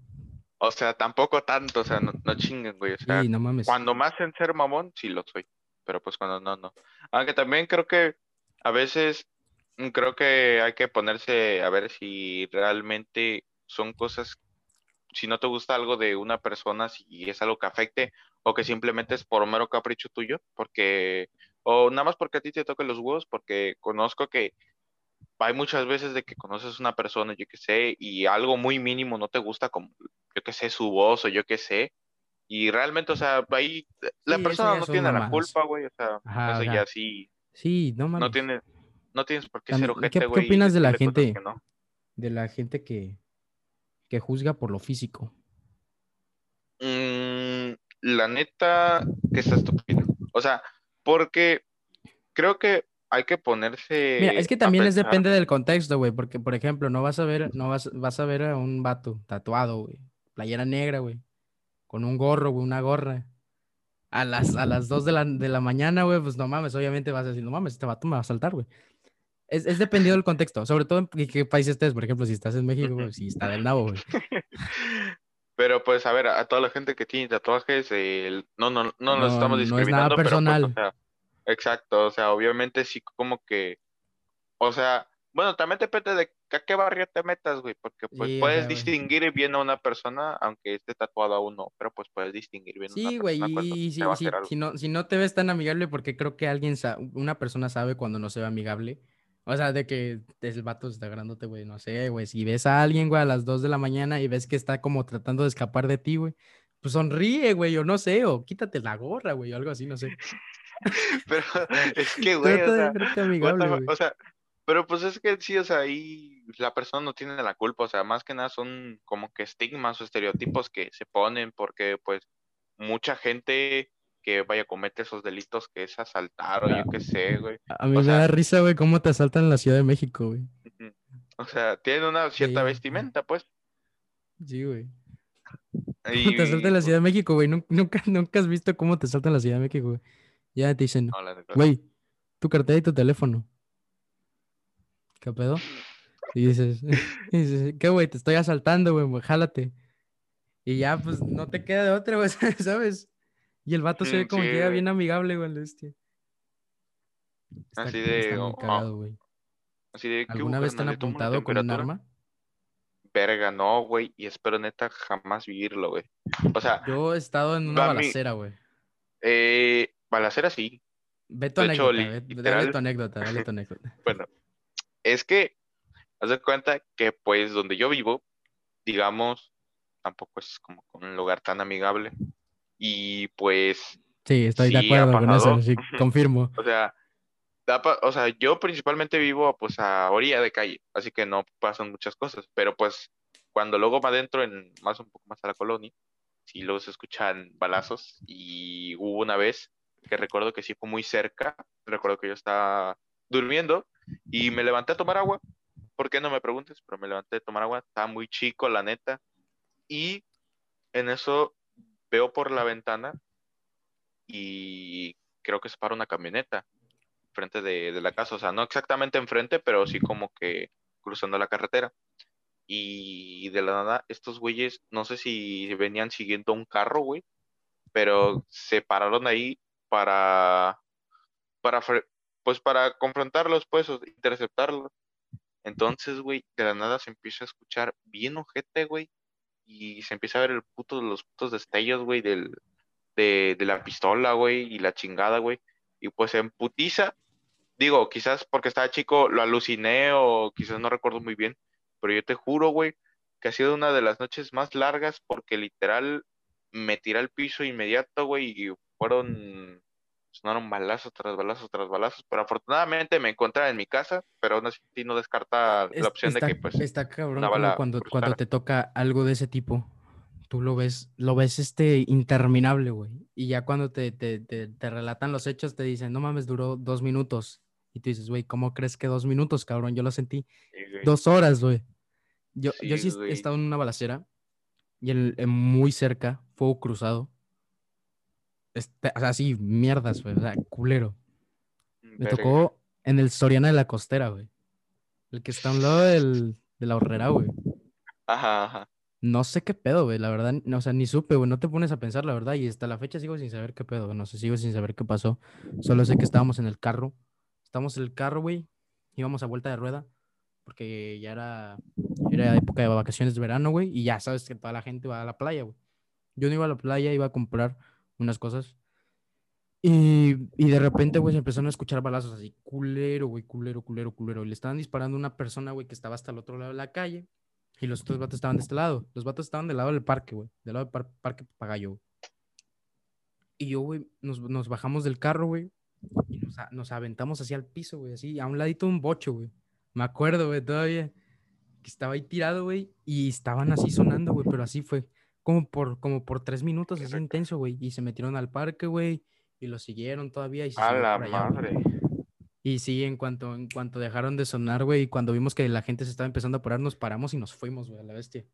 O sea, tampoco tanto, o sea, no, no chinguen, güey. O sea, Sí, no mames. cuando más en ser mamón, sí lo soy. Pero pues cuando no, no. Aunque también creo que a veces mm, creo que hay que ponerse a ver si realmente son cosas, si no te gusta algo de una persona, si es algo que afecte o que simplemente es por mero capricho tuyo, porque, o nada más porque a ti te toquen los huevos, porque conozco que hay muchas veces de que conoces una persona, yo qué sé, y algo muy mínimo no te gusta, como, yo qué sé, su voz o yo qué sé, y realmente, o sea, ahí la Sí, persona no tiene la culpa, güey, o sea, Ajá, eso ya sí, Sí, no mames. no tiene, no tienes por qué También, ser ¿qué- qué güey. y opinas de la gente? no. De la gente que, que juzga por lo físico. Mm, la neta, que está estúpido. O sea, porque creo que hay que ponerse Mira, es que también es depende del contexto, güey, porque, por ejemplo, no vas a ver, no vas, vas a ver a un vato tatuado, güey, playera negra, güey, con un gorro, güey, una gorra, a las, a las 2 de la, de la mañana, güey, pues no mames, obviamente vas a decir, no mames, este vato me va a saltar, güey. Es, es dependiendo del contexto, sobre todo en qué, qué país estés, por ejemplo, si estás en México, güey, si está del nabo, güey. Pero pues, a ver, a toda la gente que tiene tatuajes, el- no, no, no nos No, estamos no es nada discriminando, pero pues, o personal. sea, exacto, o sea, obviamente sí como que, o sea, bueno, también depende de a qué barrio te metas, güey, porque pues Sí, puedes güey. distinguir bien a una persona, aunque esté tatuado a uno, pero pues puedes distinguir bien a una Sí, güey, persona cuando y te va a si, no, si no te ves tan amigable, porque creo que alguien, una persona sabe cuando no se ve amigable. O sea, de que el vato está agarrándote, güey, no sé, güey. Si ves a alguien, güey, a las 2 de la mañana y ves que está como tratando de escapar de ti, güey, pues sonríe, güey, o no sé, o quítate la gorra, güey, o algo así, no sé. Pero es que, güey, o sea, amigable, güey. o sea, pero pues es que sí, o sea, ahí la persona no tiene la culpa, o sea, más que nada son como que estigmas o estereotipos que se ponen porque pues mucha gente que vaya a cometer esos delitos que es asaltar o yo qué sé, güey. A mí O me sea, da risa, güey, cómo te asaltan en la Ciudad de México, güey. o sea, tienen una cierta Sí, vestimenta, pues, sí, güey. ¿Cómo te asaltan y en la Ciudad de México, güey? Nun- Nunca, nunca has visto cómo te asaltan en la Ciudad de México, güey. Ya te dicen, no. güey, tu cartera y tu teléfono. ¿Qué pedo? Y dices, y dices, ¿qué, güey? Te estoy asaltando, güey, jálate. Y ya, pues, no te queda de otra, güey, ¿sabes? Y el vato se ve como sí, que llega bien amigable, güey, este. Está, así está de, muy oh, cagado, güey. así de, ¿qué hubo, ¿Alguna vez te han apuntado con un arma? Verga, no, güey, y espero neta jamás vivirlo, güey. O sea, Yo he estado en una balacera, güey. eh, balacera sí. Ve tu De hecho, anécdota, ve- dale tu anécdota, dale tu anécdota. bueno, es que, haz de cuenta que, pues, donde yo vivo, digamos, tampoco es como un lugar tan amigable. Y pues, Sí, estoy de sí acuerdo con eso, sí, confirmo. o sea, da pa- o sea, yo principalmente vivo, pues, a orilla de calle, así que no pasan muchas cosas, pero pues, cuando luego me adentro en más un poco más a la colonia, sí luego se escuchan balazos y hubo una vez que recuerdo que sí fue muy cerca, recuerdo que yo estaba durmiendo y me levanté a tomar agua, ¿por qué no me preguntes? Pero me levanté a tomar agua, estaba muy chico la neta y en eso veo por la ventana y creo que se para una camioneta frente de, de la casa, o sea, no exactamente enfrente, pero sí como que cruzando la carretera. Y de la nada, estos güeyes, no sé si venían siguiendo un carro, güey, pero se pararon ahí para, para, pues para confrontarlos, pues, o interceptarlos. Entonces, güey, de la nada se empieza a escuchar bien ojete, güey, y se empieza a ver el puto, los putos destellos, güey, del, de, de la pistola, güey, y la chingada, güey. Y pues en putiza digo, quizás porque estaba chico lo aluciné o quizás no recuerdo muy bien, pero yo te juro, güey, que ha sido una de las noches más largas porque literal me tiré al piso inmediato, güey, y fueron, sonaron balazos tras balazos tras balazos, pero afortunadamente me encontraba en mi casa, pero aún así no descarta la opción de que, pues, Está cabrón cuando, cuando te toca algo de ese tipo, tú lo ves, lo ves este interminable, güey, y ya cuando te, te, te, relatan los hechos te dicen, no mames, duró dos minutos, y tú dices, güey, ¿cómo crees que dos minutos, cabrón? Yo lo sentí dos horas, güey. Yo sí, yo sí he estado en una balacera y en, muy cerca, fuego cruzado. Este, o sea, sí, mierdas, güey. O sea, culero. Me tocó en el Soriana de la Costera, güey. El que está a un lado del, de la horrera, güey. Ajá, ajá. No sé qué pedo, güey, la verdad, no, o sea, ni supe, güey, no te pones a pensar, la verdad, y hasta la fecha sigo sin saber qué pedo, no sé, sigo sin saber qué pasó, solo sé que estábamos en el carro, estábamos en el carro, güey, íbamos a vuelta de rueda, porque ya era, era época de vacaciones de verano, güey, y ya sabes que toda la gente va a la playa, güey. Yo no iba a la playa, iba a comprar unas cosas. Y, y de repente, güey, se empezaron a escuchar balazos así, culero, güey, culero, culero, culero. Y le estaban disparando a una persona, güey, que estaba hasta el otro lado de la calle. Y los otros vatos estaban de este lado. Los vatos estaban del lado del parque, güey. Del lado del parque Papagayo, güey. Y yo, güey, nos, nos, bajamos del carro, güey. Y nos, nos aventamos hacia el piso, güey, así, a un ladito de un bocho, güey. Me acuerdo, güey, todavía. Que estaba ahí tirado, güey. Y estaban así sonando, güey. Pero así fue. Como por, como por tres minutos, así intenso, güey. Y se metieron al parque, güey. Y lo siguieron todavía. Y a la madre. Y sí, en cuanto, en cuanto dejaron de sonar, güey, y cuando vimos que la gente se estaba empezando a apurar, nos paramos y nos fuimos, güey, a la bestia.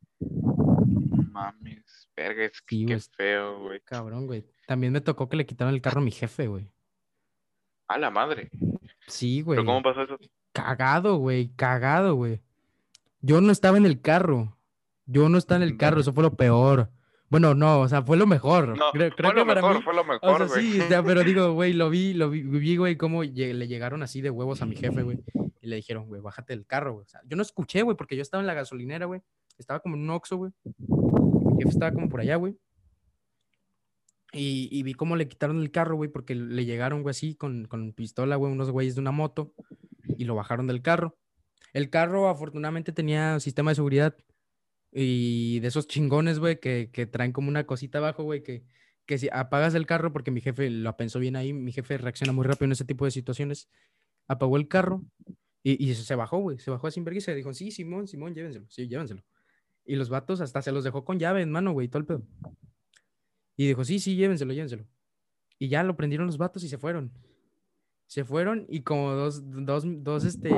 Mames, verga, es que qué feo, güey. Cabrón, güey. También me tocó que le quitaron el carro a mi jefe, güey. A la madre. Sí, güey. ¿Pero cómo pasó eso? Cagado, güey, cagado, güey. Yo no estaba en el carro. Yo no estaba en el carro, eso fue lo peor. Bueno, no, o sea, fue lo mejor. No, creo, fue lo mejor, fue lo mejor, güey. Sí, pero digo, güey, lo vi, lo vi, güey, cómo le llegaron así de huevos a mi jefe, güey. Y le dijeron, güey, bájate del carro, güey. O sea, yo no escuché, güey, porque yo estaba en la gasolinera, güey. Estaba como en un oxo, güey. Mi jefe estaba como por allá, güey. Y, vi cómo le quitaron el carro, güey, porque le llegaron, güey, así con, con pistola, güey, unos güeyes de una moto y lo bajaron del carro. El carro afortunadamente tenía sistema de seguridad y de esos chingones, güey, que, que, traen como una cosita abajo, güey, que, que si apagas el carro, porque mi jefe lo pensó bien ahí, mi jefe reacciona muy rápido en ese tipo de situaciones, apagó el carro y, y se bajó, güey, se bajó a sin y se dijo, sí, Simón, Simón, llévenselo, sí, llévenselo. Y los vatos hasta se los dejó con llave en mano, güey, todo el pedo. Y dijo, sí, sí, llévenselo, llévenselo. Y ya lo prendieron los vatos y se fueron. Se fueron y como dos, dos, dos, este,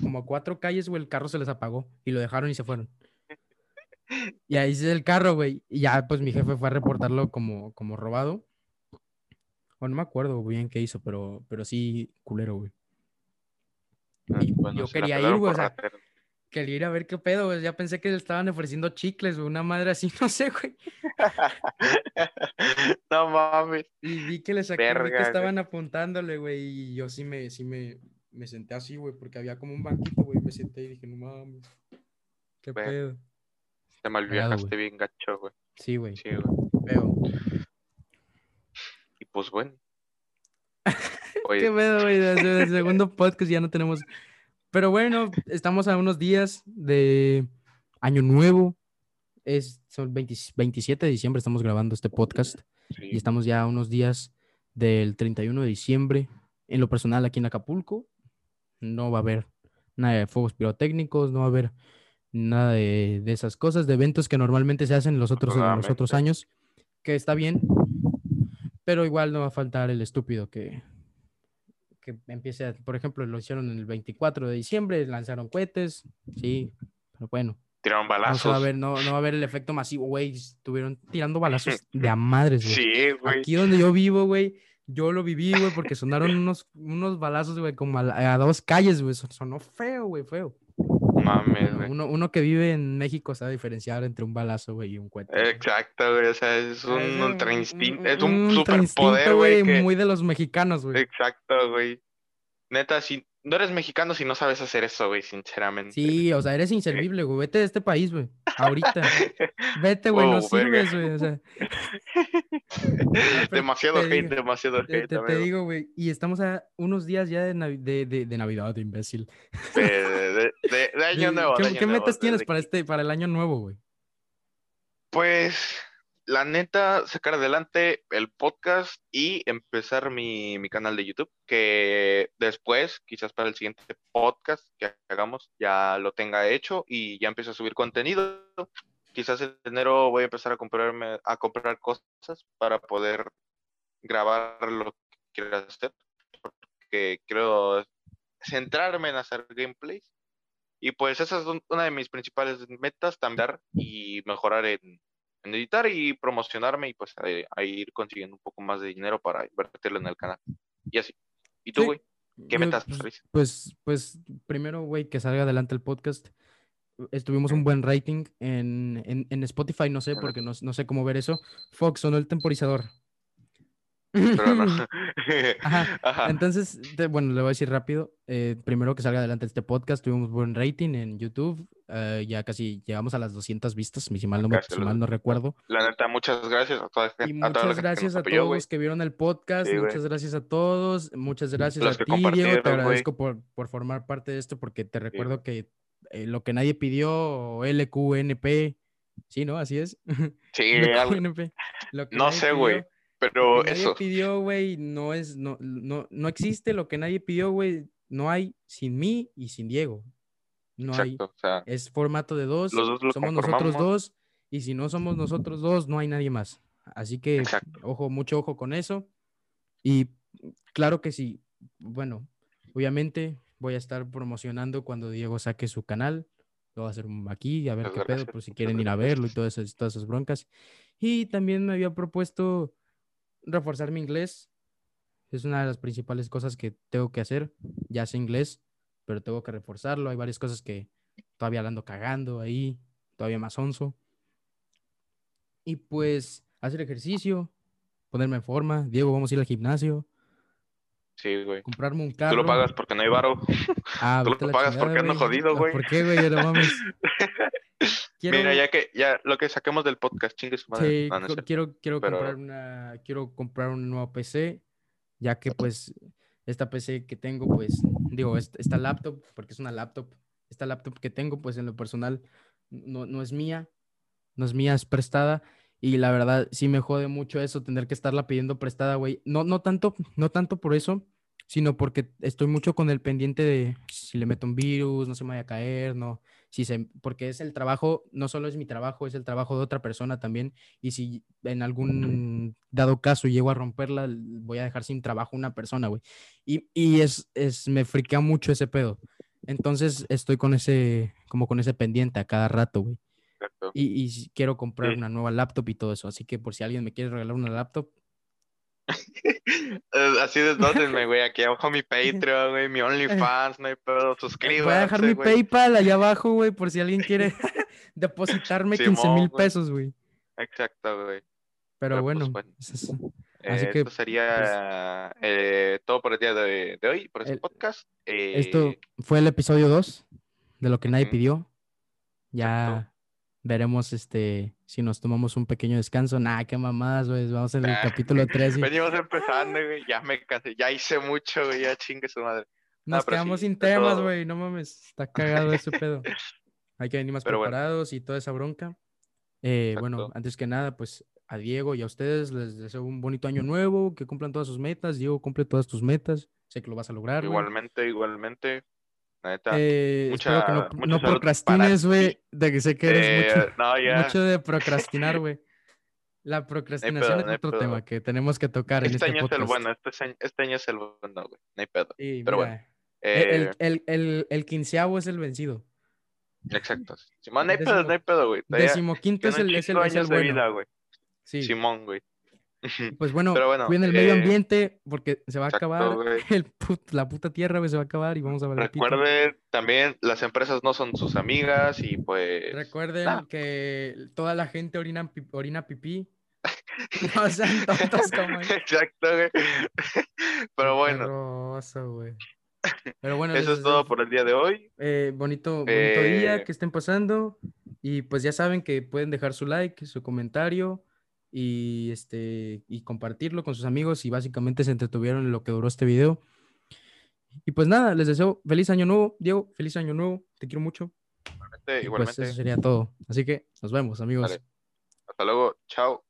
como cuatro calles, güey, el carro se les apagó y lo dejaron y se fueron. Y ahí es el carro, güey. Y ya, pues mi jefe fue a reportarlo como, como robado. O no me acuerdo bien qué hizo, pero, pero sí, culero, güey. Ah, yo quería ir, güey, o sea, quería ir a ver qué pedo, güey. Ya pensé que le estaban ofreciendo chicles, güey, una madre así, no sé, güey. no mames. Y vi que le saqué, que estaban apuntándole, güey, y yo sí me, sí me, me senté así, güey, porque había como un banquito, güey, me senté y dije, no mames, qué pedo. Te malviajaste bien gacho, güey. Sí, güey. Sí, güey. Y pues bueno. Qué pedo, güey. Desde el segundo podcast ya no tenemos pero bueno, estamos a unos días de Año Nuevo. Es, son 27 de diciembre, estamos grabando este podcast. Y estamos ya a unos días del 31 de diciembre. En lo personal, aquí en Acapulco, no va a haber nada de fuegos pirotécnicos, no va a haber nada de, esas cosas, de eventos que normalmente se hacen los otros, en los otros años, que está bien, pero igual no va a faltar el estúpido que, que empiece, por ejemplo, lo hicieron el 24 de diciembre, lanzaron cohetes, sí, pero bueno. Tiraron balazos. No, va a haber, no, va a haber el efecto masivo, güey, estuvieron tirando balazos de a madres, güey. Sí, güey. Aquí donde yo vivo, güey, yo lo viví, güey, porque sonaron unos, unos balazos, güey, como a, a dos calles, güey, sonó feo, güey, feo. Mames, güey. Uno, uno, que vive en México sabe diferenciar entre un balazo, güey, y un cohete. Exacto, güey. O sea, es un ultra instinto. Es un, superpoder, güey. Muy de los mexicanos, güey. Exacto, güey. Neta, si no eres mexicano si no sabes hacer eso, güey, sinceramente. Sí, o sea, eres inservible, güey. Vete de este país, güey. Ahorita. Vete, güey, no Wow, verga. sirves, güey. O sea, demasiado te hate, digo, demasiado te, hate, te- te digo, güey. Y estamos a unos días ya de, Navi- de, de- de Navidad, imbécil. De, de- año nuevo. ¿Qué, año qué nuevo, metas tienes para este, para el año nuevo, güey? Pues, la neta, sacar adelante el podcast y empezar mi, mi canal de YouTube, que después, quizás para el siguiente podcast que hagamos, ya lo tenga hecho y ya empiece a subir contenido. Quizás en enero voy a empezar a comprarme, a comprar cosas para poder grabar lo que quiera hacer, porque quiero centrarme en hacer gameplays. Y pues esa es un- una de mis principales metas, también y mejorar en, en editar y promocionarme y pues a, a ir consiguiendo un poco más de dinero para invertirlo en el canal. Y así. ¿Y tú, Sí. güey? ¿Qué metas pues? Pues, pues, primero, güey, que salga adelante el podcast. Estuvimos un buen rating en, en, en Spotify, no sé, porque no, no sé cómo ver eso. Fox sonó el temporizador. Pero no. Ajá, Ajá. Entonces, te- bueno, le voy a decir rápido. eh, primero que salga adelante este podcast, tuvimos buen rating en YouTube. eh, ya casi llegamos a las 200 vistas, si mal no, me- si mal no 200. recuerdo. La neta, muchas gracias a toda, Y gente- a toda la muchas que gracias a todos los que vieron el podcast. Sí, muchas gracias a todos. Muchas gracias Los a ti, Diego. Te agradezco por, por formar parte de esto porque te recuerdo que eh, lo que nadie pidió, LQNP. Sí, ¿no? Así es. Sí. Lo que no sé, güey, pero lo que nadie eso. pidió, güey, no es, no, no, no existe lo que nadie pidió, güey. No hay sin mí y sin Diego. No hay. Exacto, o sea, Es formato de dos. Los dos somos nosotros dos. Y si no somos nosotros dos, no hay nadie más. Así que, Exacto. ojo, mucho ojo con eso. Y claro que sí. Bueno, obviamente voy a estar promocionando cuando Diego saque su canal. Lo voy a hacer aquí, a ver qué pedo, por si quieren ir a verlo y todas esas, todas esas broncas. Y también me había propuesto reforzar mi inglés. Es una de las principales cosas que tengo que hacer. Ya sé inglés, pero tengo que reforzarlo. Hay varias cosas que todavía ando cagando ahí, todavía más onzo. Y pues hacer ejercicio, ponerme en forma. Diego, vamos a ir al gimnasio, Sí, güey. comprarme un Tú carro. lo pagas porque no hay varo. Ah, tú lo pagas porque ando jodido, güey. ¿Por qué, güey? No mames. Quiero, Mira, ya que ya lo que saquemos del podcast, chingue su madre. sí, No, no es co- cierto. quiero, quiero pero- comprar una, quiero comprar un nuevo PC, ya que pues esta PC que tengo, pues, digo, est- esta laptop, porque es una laptop, esta laptop que tengo, pues en lo personal, no, no es mía, no es mía, es prestada. Y la verdad, sí me jode mucho eso, tener que estarla pidiendo prestada, güey. No, no tanto, no tanto por eso, sino porque estoy mucho con el pendiente de si le meto un virus, no se me vaya a caer, no. Si se, porque es el trabajo, no solo es mi trabajo, es el trabajo de otra persona también. Y si en algún dado caso llego a romperla, voy a dejar sin trabajo una persona, güey. Y, y es, es, me friquea mucho ese pedo. Entonces estoy con ese, como con ese pendiente a cada rato, güey. Y, y quiero comprar Sí. una nueva laptop y todo eso. Así que por si alguien me quiere regalar una laptop, Así desdótenme, güey. Aquí abajo mi Patreon, güey, mi OnlyFans, no hay pedo. eh, voy a dejar Suscríbanse, mi güey. PayPal allá abajo, güey, por si alguien quiere depositarme 15 Simón, mil güey. pesos, güey. Exacto, güey. Pero Pero, pues, bueno, es- Eh, Así que, esto sería eh, todo por el día de, de hoy, por este El- podcast. esto Eh, fue el episodio 2 de lo que nadie pidió. Ya veremos este si nos tomamos un pequeño descanso. Nah, qué mamadas, güey. Vamos en el capítulo 3 y Venimos empezando, güey. Ya me cansé. Ya hice mucho, güey. Ya chingue su madre. nos quedamos sí, sin temas, güey. No mames, está cagado ese pedo. Hay que venir más Pero bueno. preparados y toda esa bronca. Eh, bueno, antes que nada, pues a Diego y a ustedes les deseo un bonito año nuevo, que cumplan todas sus metas. Diego, cumple todas tus metas. Sé que lo vas a lograr. Igualmente, igualmente. La neta. Eh, espero que no, mucha- mucha no procrastines, ti. güey. De que sé que eres Eh, mucho, no, ya. mucho de procrastinar, güey. La procrastinación pedo, es no otro tema que tenemos que tocar en Este este año es el podcast. bueno. Este, año- este año es el bueno, güey. No hay pedo. Sí, pero mira, bueno, el, Eh, el, el, el, el quinceavo es el vencido. exacto. Simón, no hay pedo, no hay pedo, güey. Decimoquinto es el, es el, es el bueno. vida, güey. Sí. Simón, güey. Pues bueno, Pero bueno, cuiden el medio eh, ambiente porque se va a exacto, acabar. El put- la puta tierra güey, se va a acabar y vamos a valer pito. Recuerden también, las empresas no son sus amigas y pues. Recuerden que toda la gente orina, orina pipí. No sean tontos como. Exacto, güey. Pero bueno, güey. Pero bueno, eso es todo por el día de hoy. eh, bonito, bonito día Eh, que estén pasando. Y pues ya saben que pueden dejar su like, su comentario y, este, y compartirlo con sus amigos y básicamente se entretuvieron en lo que duró este video. Y pues nada, les deseo feliz año nuevo, Diego, feliz año nuevo, te quiero mucho. Igualmente, Y igualmente. Pues eso sería todo. Así que nos vemos, amigos. Dale. Hasta luego, chao.